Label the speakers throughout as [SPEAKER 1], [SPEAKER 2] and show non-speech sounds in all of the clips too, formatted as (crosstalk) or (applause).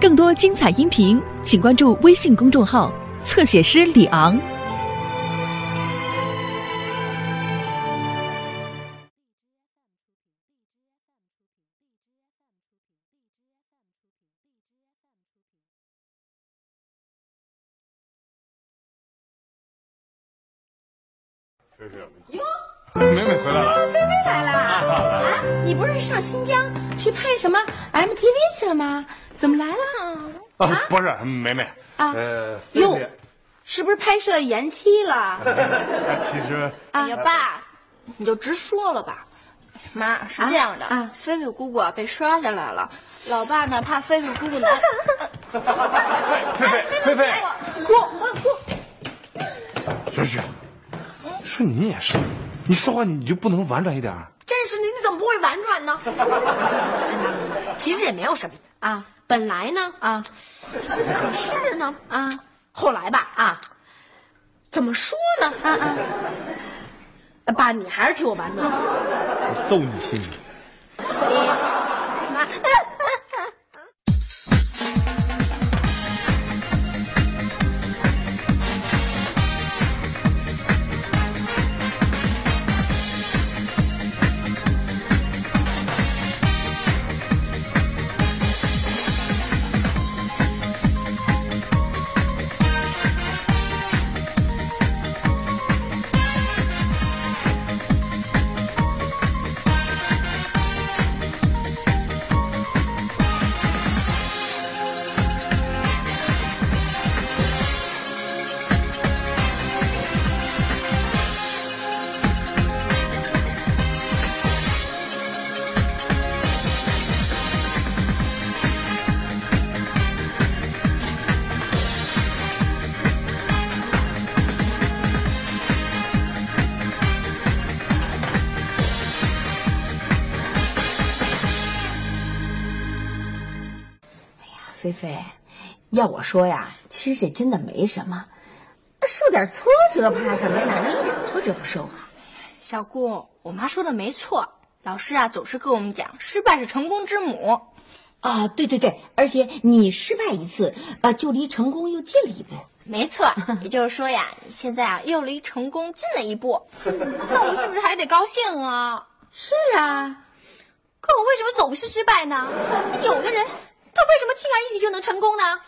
[SPEAKER 1] 更多精彩音频，请关注微信公众号“侧写师李昂”。
[SPEAKER 2] 菲菲，哟，美美回来了。
[SPEAKER 3] 菲菲来了啊！你不是上新了吗？怎么来了？
[SPEAKER 2] 啊，不是，梅梅
[SPEAKER 3] 啊
[SPEAKER 2] 呃，菲
[SPEAKER 3] 哟
[SPEAKER 2] 菲，，
[SPEAKER 3] 是不是拍摄延期了？(laughs)
[SPEAKER 2] 其实
[SPEAKER 3] 哎
[SPEAKER 4] 呀，爸，你就直说了吧。妈是这样的，
[SPEAKER 3] 啊啊
[SPEAKER 4] 菲菲姑姑啊被刷下来了，老爸呢怕菲菲姑姑难，(laughs)
[SPEAKER 2] 菲菲，菲菲，
[SPEAKER 4] 姑我姑，
[SPEAKER 2] 真是，说你也是，你说话你就不能婉转一点？
[SPEAKER 3] 真是你，你怎么不会婉转呢？(laughs) 其实也没有什么啊，本来呢啊，可是呢啊，后来吧啊，怎么说呢啊啊，爸，你还是替我完呢。
[SPEAKER 2] 我揍你心里。
[SPEAKER 3] 要我说呀，其实这真的没什么，受点挫折怕什么？哪能一点挫折不受啊？
[SPEAKER 4] 小顾，我妈说的没错，老师啊总是跟我们讲，失败是成功之母。
[SPEAKER 3] 啊，对对对，而且你失败一次，呃，就离成功又近了一步。
[SPEAKER 4] 没错，也就是说呀，你现在啊又离成功近了一步，(laughs) 那我是不是还得高兴啊？
[SPEAKER 3] 是啊，
[SPEAKER 5] 可我为什么总是失败呢？有的人，他为什么轻而易举就能成功呢？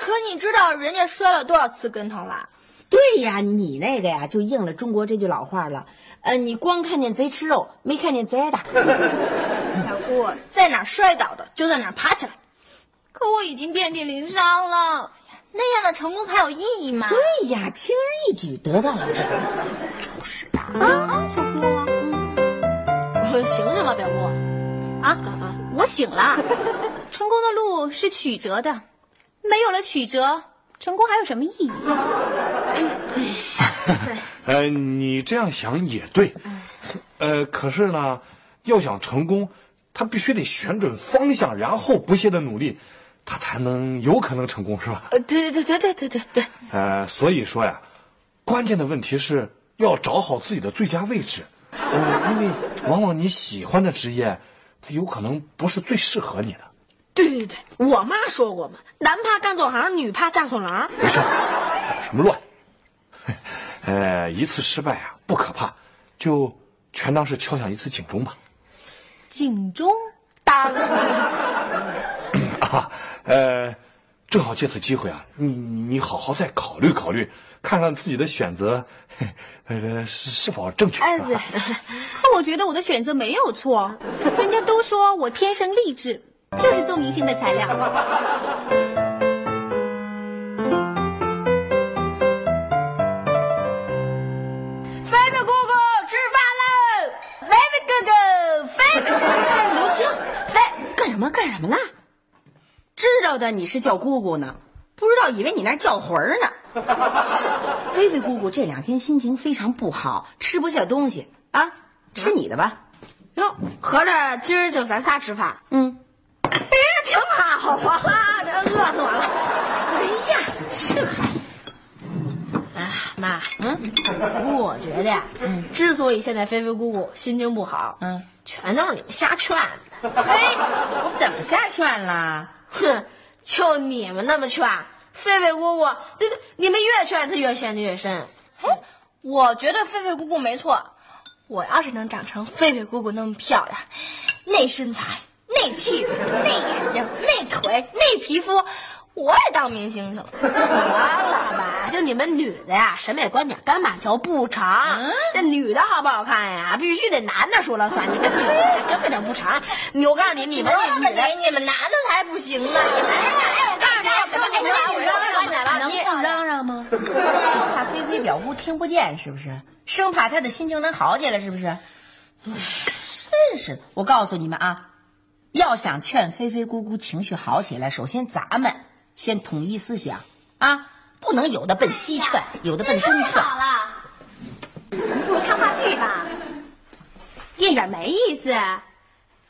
[SPEAKER 4] 可你知道人家摔了多少次跟头了？
[SPEAKER 3] 对呀，你那个呀，就应了中国这句老话了，呃，你光看见贼吃肉，没看见贼挨打。(laughs)
[SPEAKER 4] 小姑，在哪儿摔倒的就在哪儿爬起来，
[SPEAKER 5] 可我已经遍体鳞伤了。
[SPEAKER 4] 那样的成功才有意义嘛。
[SPEAKER 3] 对呀，轻而易举得到了什么？就是的。
[SPEAKER 5] 啊，小姑，
[SPEAKER 3] 醒醒吧，表姑。
[SPEAKER 5] 啊啊！我醒了。成功的路是曲折的，没有了曲折，成功还有什么意义？(laughs)
[SPEAKER 2] 呃，你这样想也对，呃，可是呢，要想成功，他必须得选准方向，然后不懈的努力，他才能有可能成功，是吧？
[SPEAKER 3] 呃，对对对对对对对。
[SPEAKER 2] 呃，所以说呀，关键的问题是要找好自己的最佳位置，呃，因为往往你喜欢的职业，它有可能不是最适合你的。
[SPEAKER 3] 对对对，我妈说过嘛，男怕干错行，女怕嫁错郎。
[SPEAKER 2] 没事，捣什么乱？呃，一次失败啊不可怕，就全当是敲响一次警钟吧。
[SPEAKER 5] 警钟
[SPEAKER 3] 当
[SPEAKER 2] 啊，呃，正好借此机会啊，你你你好好再考虑考虑，看看自己的选择，呃是是否正确。是吧
[SPEAKER 5] 可我觉得我的选择没有错，人家都说我天生丽质，就是做明星的材料。
[SPEAKER 3] 菲菲姑姑吃饭喽！菲菲哥哥，菲菲哥哥，刘星，菲干什么干什么啦？知道的你是叫姑姑呢，不知道以为你那儿叫魂儿呢。是，菲菲姑姑这两天心情非常不好，吃不下东西啊，吃你的吧。哟，合着今儿就咱仨吃饭？嗯，哎，挺好啊，这饿死我了。哎呀，这孩子。哎，妈，嗯，我觉得呀，嗯，之所以现在菲菲姑姑心情不好，嗯，全都是你们瞎劝的。嘿，我怎么瞎劝了？哼，就你们那么劝，菲菲姑姑，这个你们越劝她越陷得越深。
[SPEAKER 4] 哎我觉得菲菲姑姑没错。我要是能长成菲菲姑姑那么漂亮，那身材、那气质、那眼睛、那腿、那皮肤，我也当明星去了。(laughs)
[SPEAKER 3] 完了吧？就你们女的呀，审美观点根本就不成。这女的好不好看呀，必须得男的说了算。你们女的根本就不成。我告诉你，你们女的，
[SPEAKER 4] 你们男的才不行呢！
[SPEAKER 3] 你们哎，我告诉你，什么你们那女的观点吧？
[SPEAKER 5] 能不嚷嚷吗？
[SPEAKER 3] 生怕菲菲表姑听不见，是不是？生怕她的心情能好起来，是不是？唉，是是，我告诉你们啊，要想劝菲菲姑姑情绪好起来，首先咱们先统一思想啊，不能有的奔西劝，有的奔东劝。
[SPEAKER 5] 好了，你不如看话剧吧，电影没意思，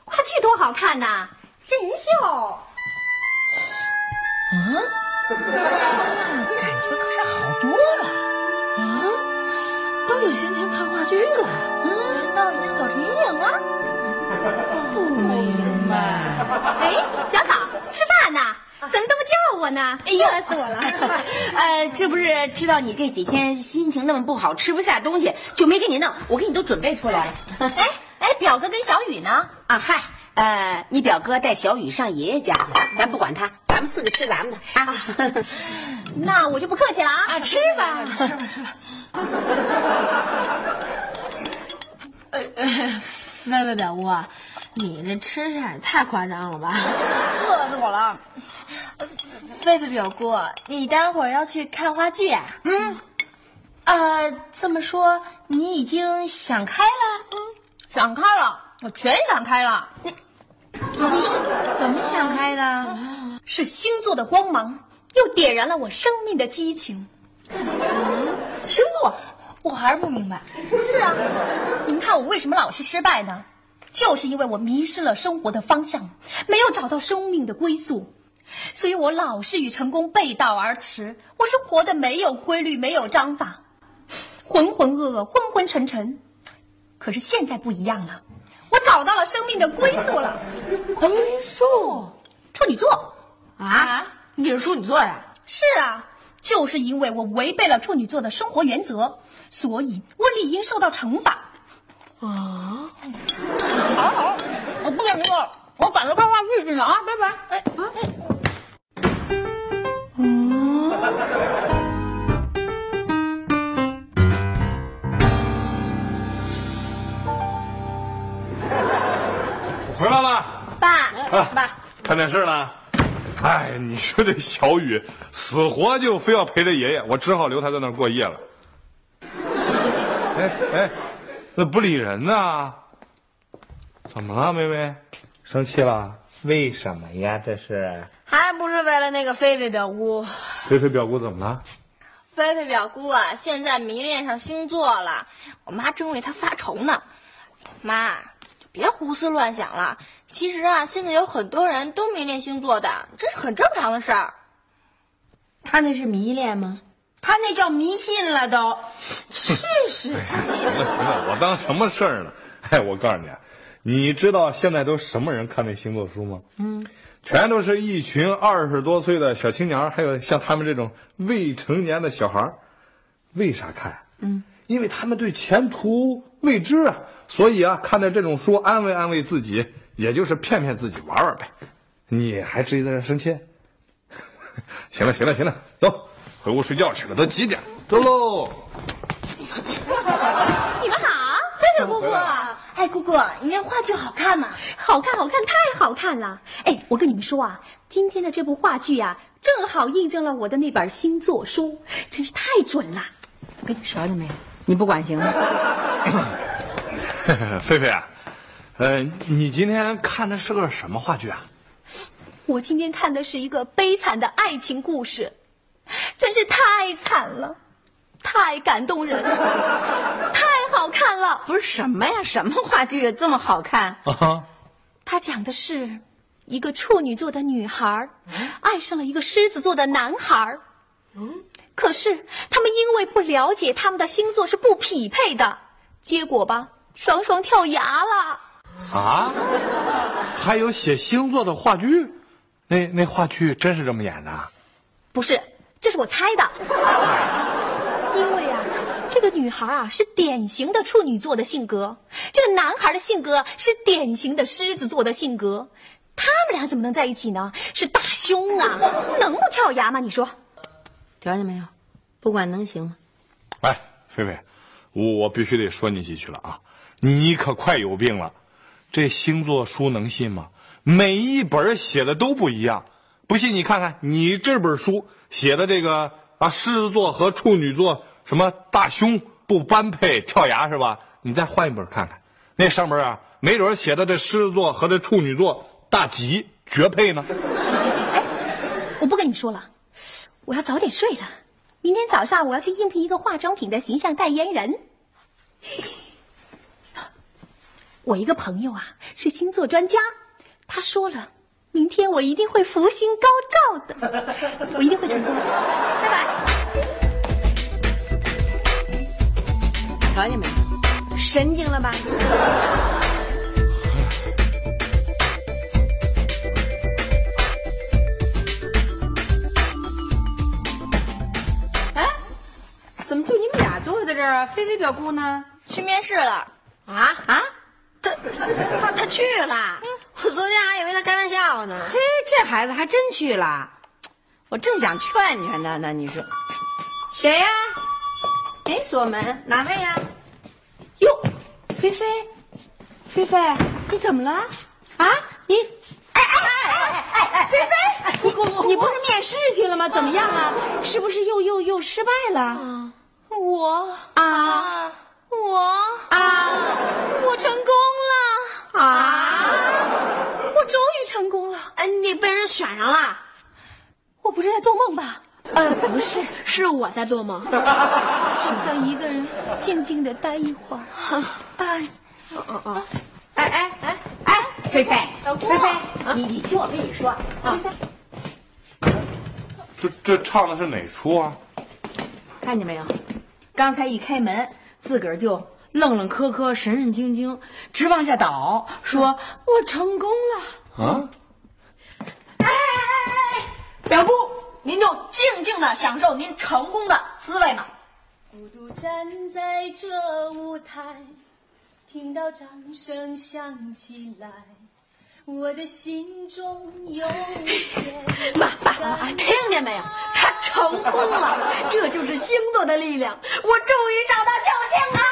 [SPEAKER 5] 话剧多好看呐，真人秀。
[SPEAKER 3] 感觉可是好多了啊，都有心情看话剧了。
[SPEAKER 5] 难道已经走成阴影了？
[SPEAKER 3] 不明白。
[SPEAKER 5] 哎，表嫂，吃饭呢？怎么都不叫我呢？哎饿，死我了！(laughs)
[SPEAKER 3] 呃，这不是知道你这几天心情那么不好，吃不下东西，就没给你弄。我给你都准备出来了。
[SPEAKER 5] 哎哎，表哥跟小雨呢？
[SPEAKER 3] 啊嗨，呃，你表哥带小雨上爷爷家去了，咱不管他，咱们四个吃咱们的啊。
[SPEAKER 5] 那我就不客气了啊！
[SPEAKER 3] 啊，吃吧，吃吧，吃吧。呃 (laughs) (laughs) 呃，菲菲表姑啊，你这吃相也太夸张了吧？
[SPEAKER 4] 饿死我了！菲菲表姑，你待会儿要去看话剧啊？
[SPEAKER 3] 嗯，呃，这么说你已经想开了？
[SPEAKER 4] 嗯想开了，我全想开了。
[SPEAKER 3] 你是怎么想开的？
[SPEAKER 5] 是星座的光芒，又点燃了我生命的激情。
[SPEAKER 4] 星座，我还是不明白。
[SPEAKER 5] 是啊，你们看我为什么老是失败呢？就是因为我迷失了生活的方向，没有找到生命的归宿，所以我老是与成功背道而驰。我是活的没有规律，没有章法，浑浑噩噩，昏昏沉沉。可是现在不一样了，我找到了生命的归宿了。
[SPEAKER 3] 归宿？
[SPEAKER 5] 处女座
[SPEAKER 3] 啊？你是处女座呀？
[SPEAKER 5] 是啊，就是因为我违背了处女座的生活原则，所以我理应受到惩罚。
[SPEAKER 3] 啊？
[SPEAKER 4] 好好，我不跟你说了，我赶着看话剧去呢啊！拜拜。哎啊！
[SPEAKER 2] 回来了，
[SPEAKER 3] 爸，
[SPEAKER 2] 啊
[SPEAKER 3] 爸，
[SPEAKER 2] 看电视呢。哎，你说这小雨死活就非要陪着爷爷，我只好留他在那儿过夜了。哎哎，那不理人呢？怎么了，妹妹？生气了？为什么呀？这是
[SPEAKER 3] 还不是为了那个菲菲表姑？
[SPEAKER 2] 菲菲表姑怎么了？
[SPEAKER 4] 菲菲表姑啊，现在迷恋上星座了，我妈正为她发愁呢。妈，就别胡思乱想了。其实啊，现在有很多人都迷恋星座的，这是很正常的事儿。
[SPEAKER 3] 他那是迷恋吗？他那叫迷信了都。(laughs) 是是。
[SPEAKER 2] 行了行了，我当什么事儿呢？哎，我告诉你啊，你知道现在都什么人看那星座书吗？嗯，全都是一群二十多岁的小青年，还有像他们这种未成年的小孩儿。为啥看？嗯，因为他们对前途未知啊，所以啊，看点这种书安慰安慰自己，也就是骗骗自己玩玩呗。你还至于在这生气？(laughs) 行了行了行了，走，回屋睡觉去了，都几点？走喽。(laughs)
[SPEAKER 5] 你们好，
[SPEAKER 4] 菲菲姑姑，哎，姑姑，你那话剧好看吗？
[SPEAKER 5] 好看，好看，太好看了！哎，我跟你们说啊，今天的这部话剧呀、正好印证了我的那本星座书，真是太准了。我跟你说，
[SPEAKER 3] 了没有？你不管行吗？(laughs)
[SPEAKER 2] 菲菲啊，呃，你今天看的是个什么话剧啊？
[SPEAKER 5] 我今天看的是一个悲惨的爱情故事，真是太惨了，太感动人，(laughs) 太好看了。
[SPEAKER 3] 不是什么呀？什么话剧这么好看？
[SPEAKER 2] 啊，
[SPEAKER 5] 它讲的是一个处女座的女孩爱上了一个狮子座的男孩嗯，可是他们因为不了解他们的星座是不匹配的，结果吧，双双跳崖了。
[SPEAKER 2] 啊，还有写星座的话剧，那那话剧真是这么演的？
[SPEAKER 5] 不是，这是我猜的。因为啊，这个女孩啊是典型的处女座的性格，这个男孩的性格是典型的狮子座的性格，他们俩怎么能在一起呢？是大凶啊，能不跳崖吗？你说？
[SPEAKER 3] 瞧见没有？不管能行吗？
[SPEAKER 2] 哎，菲菲，我我必须得说你几句了啊！你可快有病了，这星座书能信吗？每一本写的都不一样，不信你看看你这本书写的这个啊，狮子座和处女座什么大凶不般配跳崖是吧？你再换一本看看，那上面啊，没准写的这狮子座和这处女座大吉绝配呢。
[SPEAKER 5] 哎我不跟你说了，我要早点睡了。明天早上我要去应聘一个化妆品的形象代言人。我一个朋友啊是星座专家，他说了，明天我一定会福星高照的，(laughs) 我一定会成功。拜拜。
[SPEAKER 3] 瞧见没？神经了吧？哎，怎么就你们俩坐在这儿啊？菲菲表姑呢？
[SPEAKER 4] 去面试了。
[SPEAKER 3] 啊啊！他他他去了，我昨天还以为他开玩笑呢。嘿，这孩子还真去了，我正想劝劝他呢。你说谁呀？没，锁门，哪位呀？哟，菲菲，菲菲，你怎么了？啊，你，哎哎哎哎哎哎，菲菲，你你不是面试去了吗？怎么样啊？是不是又又又失败了？
[SPEAKER 5] 我
[SPEAKER 3] 啊
[SPEAKER 5] 我
[SPEAKER 3] 啊
[SPEAKER 5] 我成功了，
[SPEAKER 3] 啊！
[SPEAKER 5] 我终于成功了。
[SPEAKER 3] 哎，你被人选上了？
[SPEAKER 5] 我不是在做梦吧？
[SPEAKER 3] 呃，不是，是我在做梦。
[SPEAKER 5] 只想一个人静静的待一会儿。
[SPEAKER 3] 啊，(laughs) 哦哦，哎哎哎哎，菲菲，菲菲，你你听我跟你说啊，
[SPEAKER 2] 这这唱的是哪出啊？
[SPEAKER 3] 看见没有？刚才一开门，自个儿就愣愣磕磕、神神经经，直往下倒，说我成功了。
[SPEAKER 2] 啊？
[SPEAKER 3] 哎哎哎哎，表姑，您就静静的享受您成功的滋味嘛。
[SPEAKER 5] 孤独站在这舞台，听到掌声响起来，我的心中有妈
[SPEAKER 3] 爸爸，听见没有？他成功了，这就是星座的力量。我终于找到救星啦！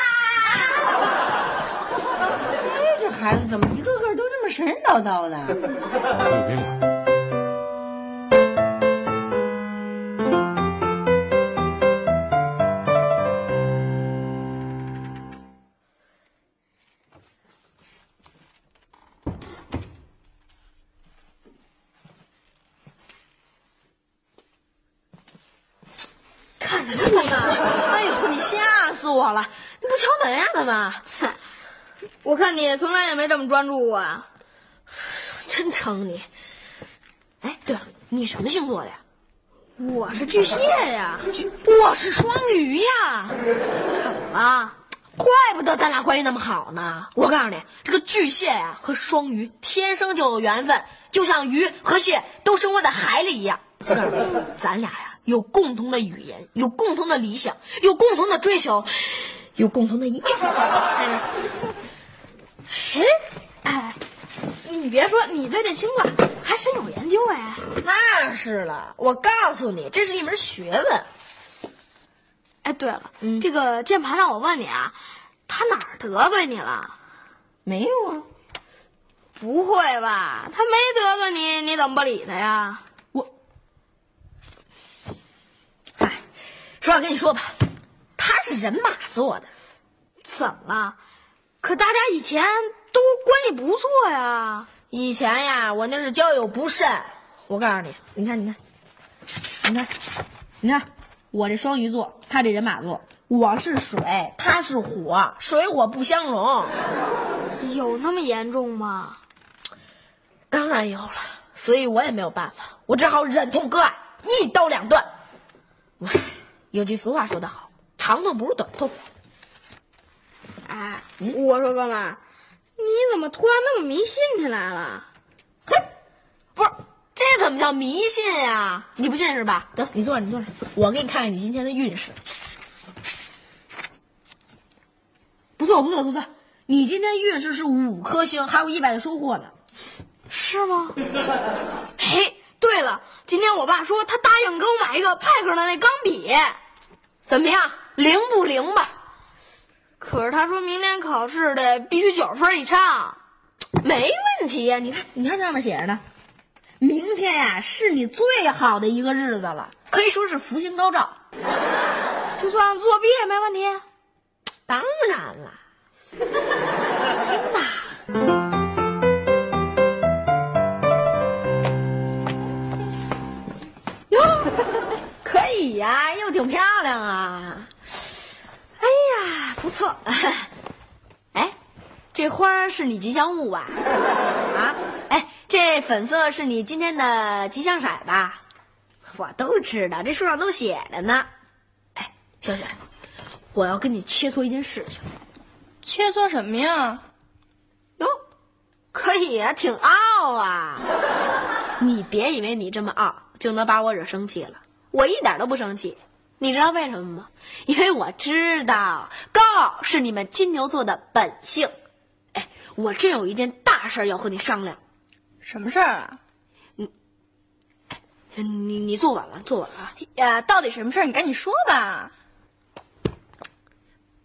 [SPEAKER 3] 哎，这孩子怎么一个个都这么神神叨叨的？
[SPEAKER 2] 有病吧？
[SPEAKER 3] 我
[SPEAKER 4] 看你从来也没这么专注过啊。
[SPEAKER 3] 真撑你！哎，对了，你什么星座的呀？
[SPEAKER 4] 我是巨蟹呀，巨
[SPEAKER 3] 我是双鱼呀！
[SPEAKER 4] 怎么了？
[SPEAKER 3] 怪不得咱俩关系那么好呢。我告诉你，这个巨蟹呀、和双鱼天生就有缘分，就像鱼和蟹都生活在海里一样。我告诉你，咱俩呀有共同的语言，有共同的理想，有共同的追求，有共同的衣服。哎，
[SPEAKER 4] 哎，哎，你别说，你对这星座还深有研究哎。
[SPEAKER 3] 那是了，我告诉你，这是一门学问。
[SPEAKER 4] 哎，对了，这个键盘让我问你啊，他哪儿得罪你了？
[SPEAKER 3] 没有啊，
[SPEAKER 4] 不会吧？他没得罪你，你怎么不理他呀？
[SPEAKER 3] 我哎，实话跟你说吧，他是人马做的。
[SPEAKER 4] 怎么了？可大家以前都关系不错呀。
[SPEAKER 3] 以前呀，我那是交友不慎。我告诉你，你看，你看，你看，你看，我这双鱼座，他这人马座，我是水，他是火，水火不相容。
[SPEAKER 4] 有那么严重吗？
[SPEAKER 3] 当然有了，所以我也没有办法，我只好忍痛割爱，一刀两断。唉，有句俗话说得好，长痛不如短痛。
[SPEAKER 4] 哎，我说哥们儿，你怎么突然那么迷信起来了？
[SPEAKER 3] 嘿不是，这怎怎么叫迷信呀？你不信是吧？得，你坐着，你坐着，我给你看看你今天的运势。不错，不错，不错，你今天运势是五颗星，还有意外的收获呢。
[SPEAKER 4] 是吗？(laughs) 嘿，对了，今天我爸说他答应给我买一个派克的那钢笔，
[SPEAKER 3] 怎么样，灵不灵吧？
[SPEAKER 4] 可是他说明天考试得必须九十分以上。
[SPEAKER 3] 没问题呀，你看，你看上面写着呢，明天呀是你最好的一个日子了，可以说是福星高照。
[SPEAKER 4] 就算作弊也没问题。
[SPEAKER 3] 当然了，真的。哟，可以呀、又挺漂亮啊。不错。(laughs) 哎，这花是你吉祥物吧？啊，哎，这粉色是你今天的吉祥色吧？我都知道，这书上都写着呢。哎，小雪，我要跟你切磋一件事情。
[SPEAKER 4] 切磋什么呀？
[SPEAKER 3] 哟，可以啊，挺傲啊！你别以为你这么傲就能把我惹生气了，我一点都不生气。你知道为什么吗？因为我知道高傲是你们金牛座的本性。哎，我真有一件大事要和你商量。
[SPEAKER 4] 什么事儿啊？
[SPEAKER 3] 你你坐稳了，坐稳了啊！
[SPEAKER 4] 呀，到底什么事儿？你赶紧说吧。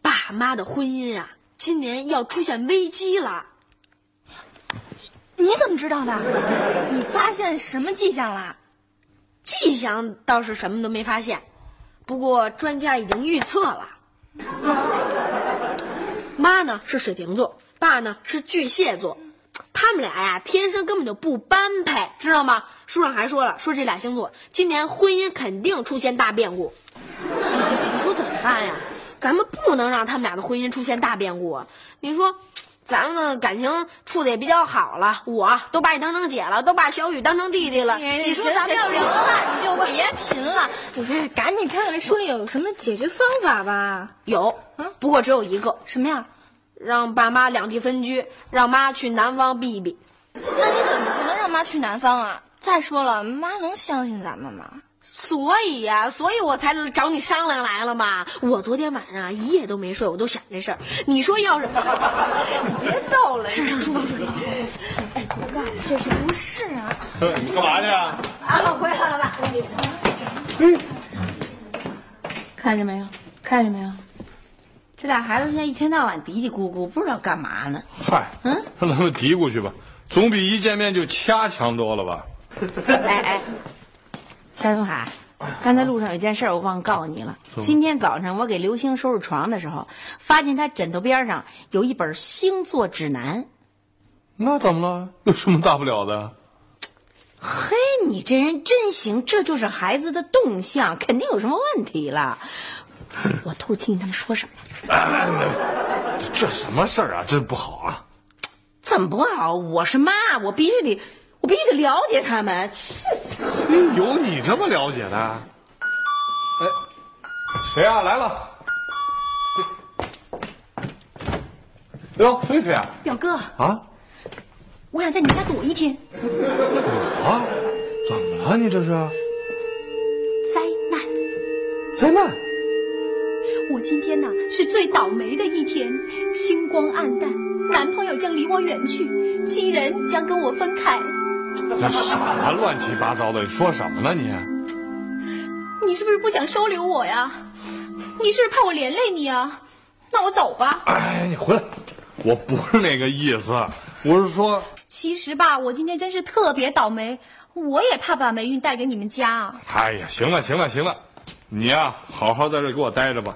[SPEAKER 3] 爸妈的婚姻啊，今年要出现危机了。
[SPEAKER 4] 你怎么知道的？你发现什么迹象啦？
[SPEAKER 3] 迹象倒是什么都没发现，不过专家已经预测了。妈呢是水瓶座，爸呢是巨蟹座，他们俩呀天生根本就不般配，知道吗？书上还说了，说这俩星座今年婚姻肯定出现大变故。你说怎么办呀？咱们不能让他们俩的婚姻出现大变故啊！你说，咱们的感情处的也比较好了，我都把你当成姐了，都把小雨当成弟弟了。你说咱们要是
[SPEAKER 4] 行了，你就别贫了，你这赶紧看看这书里有什么解决方法吧。
[SPEAKER 3] 有，不过只有一个，
[SPEAKER 4] 什么呀？
[SPEAKER 3] 让爸妈两地分居，让妈去南方避一避。
[SPEAKER 4] 那你怎么才能让妈去南方啊？再说了，妈能相信咱们吗？
[SPEAKER 3] 所以呀、所以我才找你商量来了嘛。我昨天晚上啊一夜都没睡，我都想这事儿。你说要是，(laughs) 你别逗了，上上书房，书房。哎，我告诉你，这是不是啊？
[SPEAKER 2] 你干嘛去啊？
[SPEAKER 3] 啊，回来了吧？看见没有？看见没有？这俩孩子现在一天到晚嘀嘀咕咕，不知道干嘛呢。
[SPEAKER 2] 嗨，嗯，让他们嘀咕去吧，总比一见面就掐强多了吧？
[SPEAKER 6] 哎哎，夏东海，刚才路上有件事我忘告诉你了。今天早上我给刘星收拾床的时候，发现他枕头边上有一本星座指南。
[SPEAKER 2] 那怎么了？(laughs) 有什么大不了的？
[SPEAKER 6] 嘿，你这人真行，这就是孩子的动向，肯定有什么问题了。(laughs) 我偷听他们说什么了？(laughs)
[SPEAKER 2] 这什么事儿啊？这不好啊！
[SPEAKER 6] 怎么不好？我是妈，我必须得，我必须得了解他们。切
[SPEAKER 2] 有你这么了解的？哎，谁啊？来了。哟，菲菲啊！
[SPEAKER 5] 表哥，
[SPEAKER 2] 啊
[SPEAKER 5] 我想在你家躲一天。
[SPEAKER 2] 啊！怎么了？你这是
[SPEAKER 5] 灾难，
[SPEAKER 2] 灾难？
[SPEAKER 5] 我今天呐是最倒霉的一天，星光暗淡，男朋友将离我远去，亲人将跟我分开。
[SPEAKER 2] 这什么乱七八糟的？你说什么呢你？
[SPEAKER 5] 你是不是不想收留我呀？你是不是怕我连累你啊？那我走吧。
[SPEAKER 2] 哎，你回来！我不是那个意思，我是说，
[SPEAKER 5] 其实吧，我今天真是特别倒霉，我也怕把霉运带给你们家啊。
[SPEAKER 2] 哎呀，行了行了行了，你呀、好好在这给我待着吧。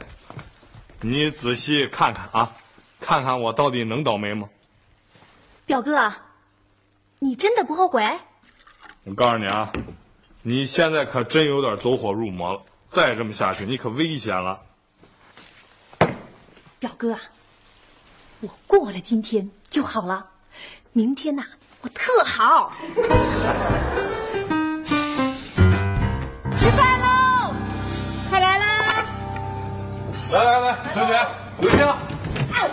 [SPEAKER 2] 你仔细看看啊，看看我到底能倒霉吗？
[SPEAKER 5] 表哥，你真的不后悔？
[SPEAKER 2] 我告诉你啊，你现在可真有点走火入魔了，再这么下去，你可危险了。
[SPEAKER 5] 表哥啊，我过了今天就好了，明天呐、我特好。
[SPEAKER 3] 吃饭喽！快来啦！
[SPEAKER 2] 来来来，同学，刘星，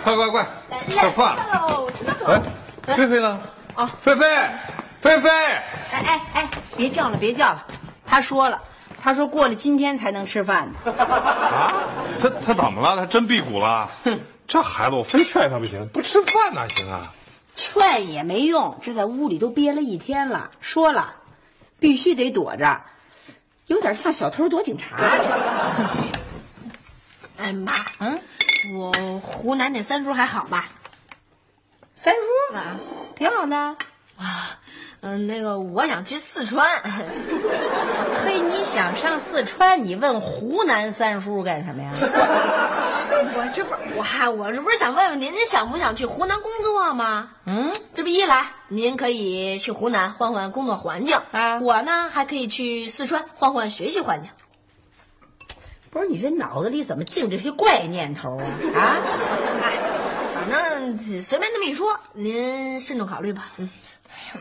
[SPEAKER 2] 快快快，吃饭。
[SPEAKER 3] 喽，吃饭喽！
[SPEAKER 2] 哎，菲菲呢？啊，菲菲，菲菲，
[SPEAKER 3] 哎哎哎，
[SPEAKER 6] 别叫了，别叫了。他说了，他说过了今天才能吃饭呢。
[SPEAKER 2] 啊，他他怎么了？他真辟谷了？哼，这孩子我非劝他不行，不吃饭哪行啊？
[SPEAKER 6] 劝也没用，这在屋里都憋了一天了。说了，必须得躲着，有点像小偷躲警察。(laughs)
[SPEAKER 3] 哎妈，嗯，我湖南那三叔还好吧？
[SPEAKER 6] 三叔啊，挺好的。
[SPEAKER 3] 啊，嗯，那个我想去四川。(laughs)
[SPEAKER 6] 嘿，你想上四川？你问湖南三叔干什么呀？(laughs)
[SPEAKER 3] 我这不是我还我这不是想问问您，您想不想去湖南工作吗？嗯，这不一来您可以去湖南换换工作环境
[SPEAKER 6] 啊
[SPEAKER 3] 我呢还可以去四川换换学习环境。
[SPEAKER 6] 不是你这脑子里怎么净这些怪念头啊？啊？(laughs)
[SPEAKER 3] 哎，反正随便那么一说，您慎重考虑吧。嗯，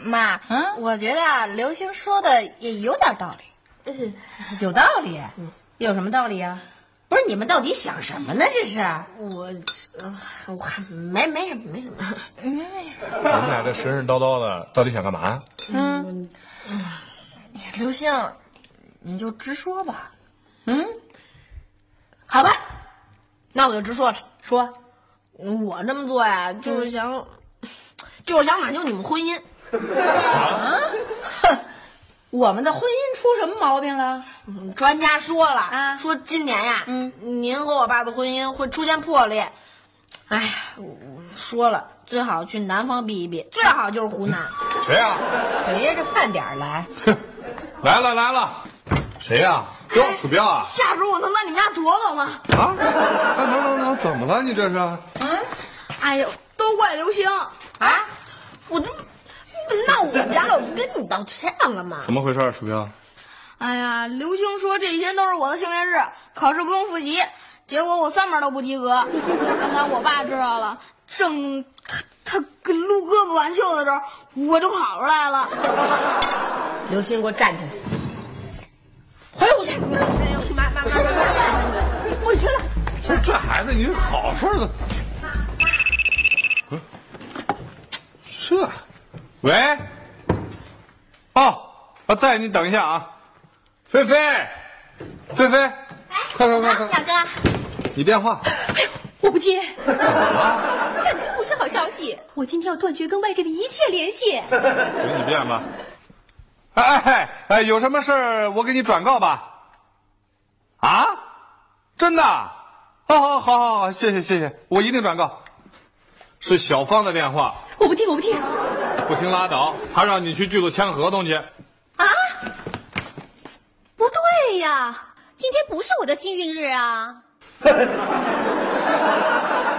[SPEAKER 4] 妈，
[SPEAKER 6] 嗯
[SPEAKER 4] 我觉得啊，刘星说的也有点道理。(laughs)
[SPEAKER 6] 有道理。有什么道理啊？不是你们到底想什么呢？这是？
[SPEAKER 3] 我呃我还没没什么没什么。
[SPEAKER 2] 你们俩这神神叨叨的，到底想干嘛？
[SPEAKER 6] 嗯
[SPEAKER 4] 刘星，你就直说吧。
[SPEAKER 6] 嗯，
[SPEAKER 3] 好吧，那我就直说了。
[SPEAKER 6] 说。
[SPEAKER 3] 我这么做呀，就是想，就是想挽救你们婚姻。
[SPEAKER 6] 啊 (laughs) 我们的婚姻出什么毛病了？
[SPEAKER 3] 嗯专家说了
[SPEAKER 6] 啊
[SPEAKER 3] 说今年呀，嗯，您和我爸的婚姻会出现破裂。哎呀，说了，最好去南方避一避，最好就是湖南。
[SPEAKER 2] 谁呀、
[SPEAKER 6] 别着饭点儿来。(laughs)
[SPEAKER 2] 来了来了，谁呀、哟，鼠标啊！
[SPEAKER 4] 下属我能在你们家躲躲吗？
[SPEAKER 2] 啊，能能能能，怎么了？你这是？
[SPEAKER 4] 嗯哎呦，都怪刘星啊！
[SPEAKER 3] 我这你怎么闹我们家了？我不跟你道歉了吗？
[SPEAKER 2] 怎么回事，鼠标？
[SPEAKER 4] 哎呀，刘星说这几天都是我的幸运日，考试不用复习，结果我三门都不及格。刚才我爸知道了，正他他跟撸胳膊挽袖的时候，我就跑出来了。
[SPEAKER 6] 刘星，给我站起来！
[SPEAKER 2] 这这孩子，你好事儿都……嗯，这，喂，哦，啊，在，你等一下啊，菲菲，菲菲，快快快快，
[SPEAKER 4] 表哥，
[SPEAKER 2] 你电话，
[SPEAKER 5] 我不接，肯定不是好消息。我今天要断绝跟外界的一切联系。
[SPEAKER 2] 随你便吧。哎哎哎哎，有什么事儿我给你转告吧。啊，真的？好好好好好，谢谢谢谢，我一定转告。是小芳的电话，
[SPEAKER 5] 我不听，我不听。
[SPEAKER 2] 不听拉倒，他让你去剧组签合同去。
[SPEAKER 5] 啊不对呀，今天不是我的幸运日啊！(laughs)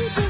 [SPEAKER 7] 其